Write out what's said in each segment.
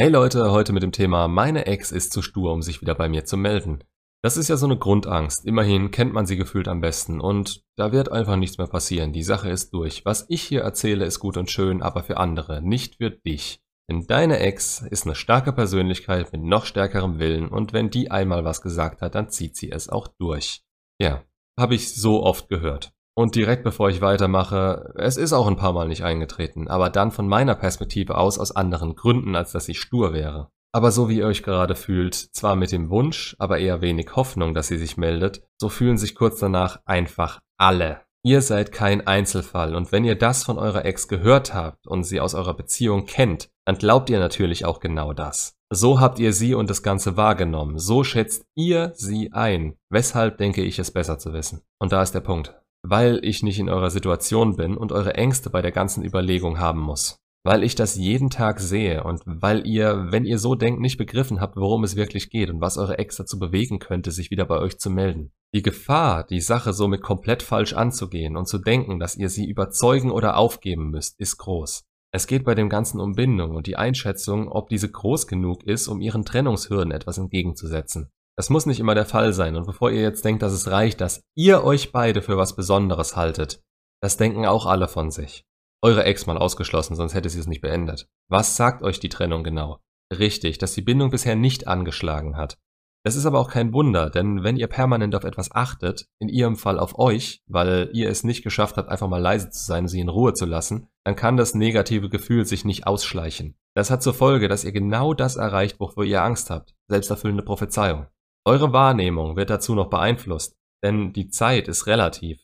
Hey Leute, heute mit dem Thema Meine Ex ist zu stur, um sich wieder bei mir zu melden. Das ist ja so eine Grundangst. Immerhin kennt man sie gefühlt am besten und da wird einfach nichts mehr passieren. Die Sache ist durch. Was ich hier erzähle, ist gut und schön, aber für andere, nicht für dich. Denn deine Ex ist eine starke Persönlichkeit mit noch stärkerem Willen und wenn die einmal was gesagt hat, dann zieht sie es auch durch. Ja, habe ich so oft gehört. Und direkt bevor ich weitermache, es ist auch ein paar Mal nicht eingetreten, aber dann von meiner Perspektive aus aus anderen Gründen, als dass ich stur wäre. Aber so wie ihr euch gerade fühlt, zwar mit dem Wunsch, aber eher wenig Hoffnung, dass sie sich meldet, so fühlen sich kurz danach einfach alle. Ihr seid kein Einzelfall und wenn ihr das von eurer Ex gehört habt und sie aus eurer Beziehung kennt, dann glaubt ihr natürlich auch genau das. So habt ihr sie und das Ganze wahrgenommen, so schätzt ihr sie ein. Weshalb denke ich es besser zu wissen? Und da ist der Punkt weil ich nicht in eurer Situation bin und eure Ängste bei der ganzen Überlegung haben muss. Weil ich das jeden Tag sehe und weil ihr, wenn ihr so denkt, nicht begriffen habt, worum es wirklich geht und was eure Ex dazu bewegen könnte, sich wieder bei euch zu melden. Die Gefahr, die Sache somit komplett falsch anzugehen und zu denken, dass ihr sie überzeugen oder aufgeben müsst, ist groß. Es geht bei dem Ganzen um Bindung und die Einschätzung, ob diese groß genug ist, um ihren Trennungshürden etwas entgegenzusetzen. Das muss nicht immer der Fall sein. Und bevor ihr jetzt denkt, dass es reicht, dass ihr euch beide für was Besonderes haltet, das denken auch alle von sich. Eure Ex mal ausgeschlossen, sonst hätte sie es nicht beendet. Was sagt euch die Trennung genau? Richtig, dass die Bindung bisher nicht angeschlagen hat. Das ist aber auch kein Wunder, denn wenn ihr permanent auf etwas achtet, in ihrem Fall auf euch, weil ihr es nicht geschafft habt, einfach mal leise zu sein und sie in Ruhe zu lassen, dann kann das negative Gefühl sich nicht ausschleichen. Das hat zur Folge, dass ihr genau das erreicht, wovor ihr Angst habt. Selbsterfüllende Prophezeiung. Eure Wahrnehmung wird dazu noch beeinflusst, denn die Zeit ist relativ.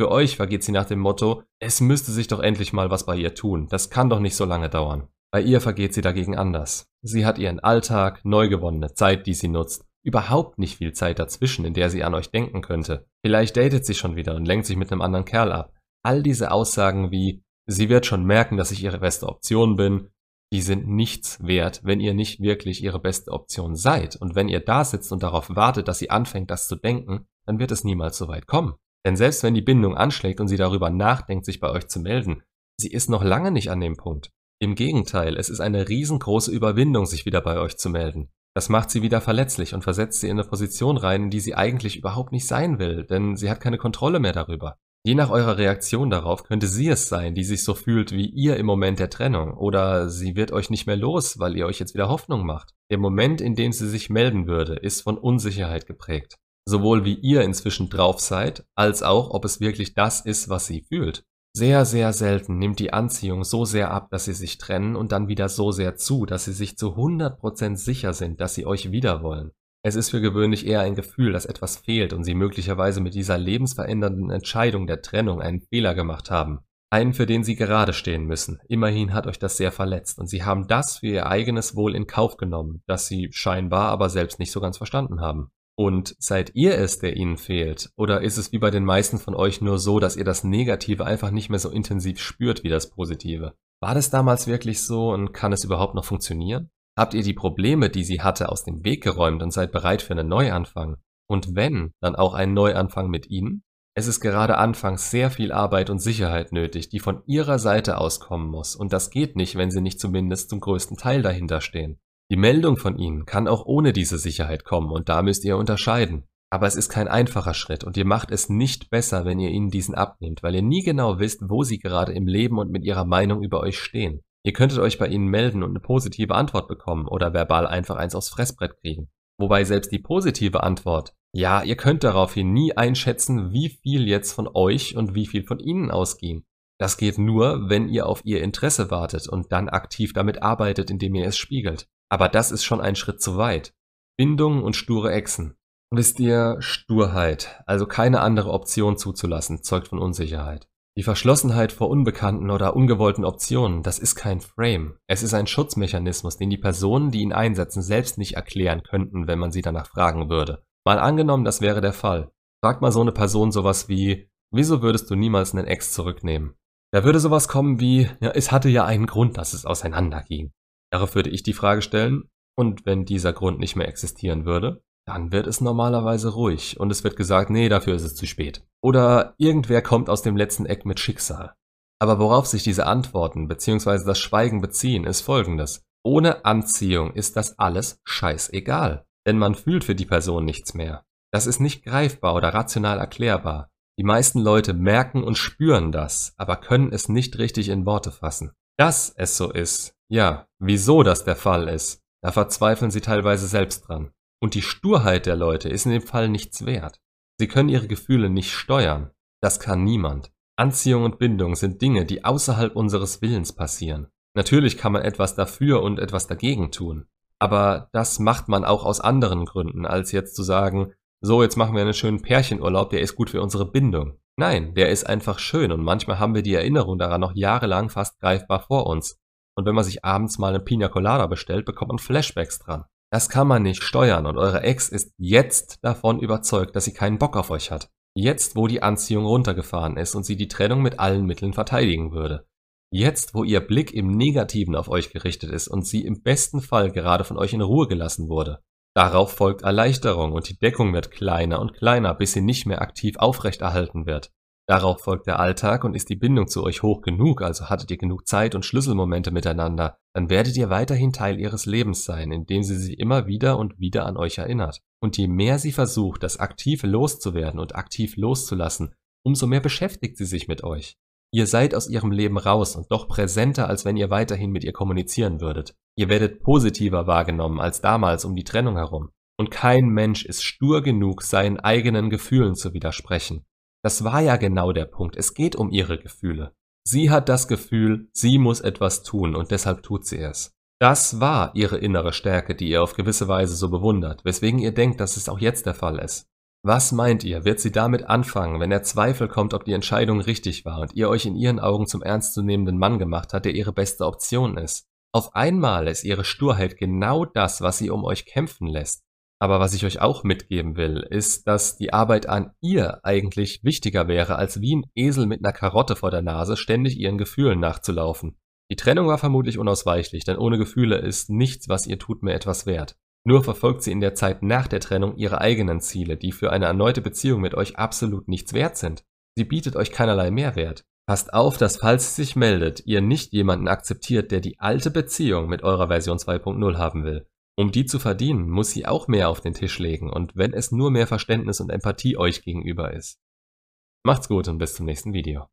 Für euch vergeht sie nach dem Motto, es müsste sich doch endlich mal was bei ihr tun, das kann doch nicht so lange dauern. Bei ihr vergeht sie dagegen anders. Sie hat ihren Alltag, neu gewonnene Zeit, die sie nutzt, überhaupt nicht viel Zeit dazwischen, in der sie an euch denken könnte. Vielleicht datet sie schon wieder und lenkt sich mit einem anderen Kerl ab. All diese Aussagen wie, sie wird schon merken, dass ich ihre beste Option bin, die sind nichts wert, wenn ihr nicht wirklich ihre beste Option seid. Und wenn ihr da sitzt und darauf wartet, dass sie anfängt, das zu denken, dann wird es niemals so weit kommen. Denn selbst wenn die Bindung anschlägt und sie darüber nachdenkt, sich bei euch zu melden, sie ist noch lange nicht an dem Punkt. Im Gegenteil, es ist eine riesengroße Überwindung, sich wieder bei euch zu melden. Das macht sie wieder verletzlich und versetzt sie in eine Position rein, in die sie eigentlich überhaupt nicht sein will, denn sie hat keine Kontrolle mehr darüber. Je nach eurer Reaktion darauf könnte sie es sein, die sich so fühlt wie ihr im Moment der Trennung, oder sie wird euch nicht mehr los, weil ihr euch jetzt wieder Hoffnung macht. Der Moment, in dem sie sich melden würde, ist von Unsicherheit geprägt. Sowohl wie ihr inzwischen drauf seid, als auch, ob es wirklich das ist, was sie fühlt. Sehr, sehr selten nimmt die Anziehung so sehr ab, dass sie sich trennen und dann wieder so sehr zu, dass sie sich zu 100% sicher sind, dass sie euch wieder wollen. Es ist für gewöhnlich eher ein Gefühl, dass etwas fehlt und sie möglicherweise mit dieser lebensverändernden Entscheidung der Trennung einen Fehler gemacht haben. Einen, für den sie gerade stehen müssen. Immerhin hat euch das sehr verletzt und sie haben das für ihr eigenes Wohl in Kauf genommen, das sie scheinbar aber selbst nicht so ganz verstanden haben. Und seid ihr es, der ihnen fehlt? Oder ist es wie bei den meisten von euch nur so, dass ihr das Negative einfach nicht mehr so intensiv spürt wie das Positive? War das damals wirklich so und kann es überhaupt noch funktionieren? Habt ihr die Probleme, die sie hatte, aus dem Weg geräumt und seid bereit für einen Neuanfang? Und wenn, dann auch einen Neuanfang mit ihnen? Es ist gerade anfangs sehr viel Arbeit und Sicherheit nötig, die von ihrer Seite auskommen muss, und das geht nicht, wenn sie nicht zumindest zum größten Teil dahinter stehen. Die Meldung von ihnen kann auch ohne diese Sicherheit kommen, und da müsst ihr unterscheiden. Aber es ist kein einfacher Schritt, und ihr macht es nicht besser, wenn ihr ihnen diesen abnehmt, weil ihr nie genau wisst, wo sie gerade im Leben und mit ihrer Meinung über euch stehen. Ihr könntet euch bei ihnen melden und eine positive Antwort bekommen oder verbal einfach eins aufs Fressbrett kriegen. Wobei selbst die positive Antwort, ja, ihr könnt daraufhin nie einschätzen, wie viel jetzt von euch und wie viel von ihnen ausging. Das geht nur, wenn ihr auf ihr Interesse wartet und dann aktiv damit arbeitet, indem ihr es spiegelt. Aber das ist schon ein Schritt zu weit. Bindung und sture Echsen. Wisst ihr, Sturheit, also keine andere Option zuzulassen, zeugt von Unsicherheit. Die Verschlossenheit vor unbekannten oder ungewollten Optionen, das ist kein Frame. Es ist ein Schutzmechanismus, den die Personen, die ihn einsetzen, selbst nicht erklären könnten, wenn man sie danach fragen würde. Mal angenommen, das wäre der Fall. Fragt mal so eine Person sowas wie, wieso würdest du niemals einen Ex zurücknehmen? Da würde sowas kommen wie, ja, es hatte ja einen Grund, dass es auseinanderging. Darauf würde ich die Frage stellen, und wenn dieser Grund nicht mehr existieren würde? Dann wird es normalerweise ruhig und es wird gesagt, nee, dafür ist es zu spät. Oder irgendwer kommt aus dem letzten Eck mit Schicksal. Aber worauf sich diese Antworten bzw. das Schweigen beziehen, ist folgendes. Ohne Anziehung ist das alles scheißegal, denn man fühlt für die Person nichts mehr. Das ist nicht greifbar oder rational erklärbar. Die meisten Leute merken und spüren das, aber können es nicht richtig in Worte fassen. Dass es so ist, ja, wieso das der Fall ist, da verzweifeln sie teilweise selbst dran. Und die Sturheit der Leute ist in dem Fall nichts wert. Sie können ihre Gefühle nicht steuern. Das kann niemand. Anziehung und Bindung sind Dinge, die außerhalb unseres Willens passieren. Natürlich kann man etwas dafür und etwas dagegen tun. Aber das macht man auch aus anderen Gründen, als jetzt zu sagen, so, jetzt machen wir einen schönen Pärchenurlaub, der ist gut für unsere Bindung. Nein, der ist einfach schön und manchmal haben wir die Erinnerung daran noch jahrelang fast greifbar vor uns. Und wenn man sich abends mal eine Pina Colada bestellt, bekommt man Flashbacks dran. Das kann man nicht steuern und eure Ex ist jetzt davon überzeugt, dass sie keinen Bock auf euch hat. Jetzt, wo die Anziehung runtergefahren ist und sie die Trennung mit allen Mitteln verteidigen würde. Jetzt, wo ihr Blick im Negativen auf euch gerichtet ist und sie im besten Fall gerade von euch in Ruhe gelassen wurde. Darauf folgt Erleichterung und die Deckung wird kleiner und kleiner, bis sie nicht mehr aktiv aufrechterhalten wird. Darauf folgt der Alltag und ist die Bindung zu euch hoch genug, also hattet ihr genug Zeit und Schlüsselmomente miteinander, dann werdet ihr weiterhin Teil ihres Lebens sein, indem sie sich immer wieder und wieder an euch erinnert. Und je mehr sie versucht, das aktiv loszuwerden und aktiv loszulassen, umso mehr beschäftigt sie sich mit euch. Ihr seid aus ihrem Leben raus und doch präsenter, als wenn ihr weiterhin mit ihr kommunizieren würdet. Ihr werdet positiver wahrgenommen als damals um die Trennung herum. Und kein Mensch ist stur genug, seinen eigenen Gefühlen zu widersprechen. Das war ja genau der Punkt. Es geht um ihre Gefühle. Sie hat das Gefühl, sie muss etwas tun und deshalb tut sie es. Das war ihre innere Stärke, die ihr auf gewisse Weise so bewundert, weswegen ihr denkt, dass es auch jetzt der Fall ist. Was meint ihr, wird sie damit anfangen, wenn der Zweifel kommt, ob die Entscheidung richtig war und ihr euch in ihren Augen zum ernstzunehmenden Mann gemacht hat, der ihre beste Option ist? Auf einmal ist ihre Sturheit genau das, was sie um euch kämpfen lässt. Aber was ich euch auch mitgeben will, ist, dass die Arbeit an ihr eigentlich wichtiger wäre, als wie ein Esel mit einer Karotte vor der Nase ständig ihren Gefühlen nachzulaufen. Die Trennung war vermutlich unausweichlich, denn ohne Gefühle ist nichts, was ihr tut, mehr etwas wert. Nur verfolgt sie in der Zeit nach der Trennung ihre eigenen Ziele, die für eine erneute Beziehung mit euch absolut nichts wert sind. Sie bietet euch keinerlei Mehrwert. Passt auf, dass falls sie sich meldet, ihr nicht jemanden akzeptiert, der die alte Beziehung mit eurer Version 2.0 haben will. Um die zu verdienen, muss sie auch mehr auf den Tisch legen und wenn es nur mehr Verständnis und Empathie euch gegenüber ist. Macht's gut und bis zum nächsten Video.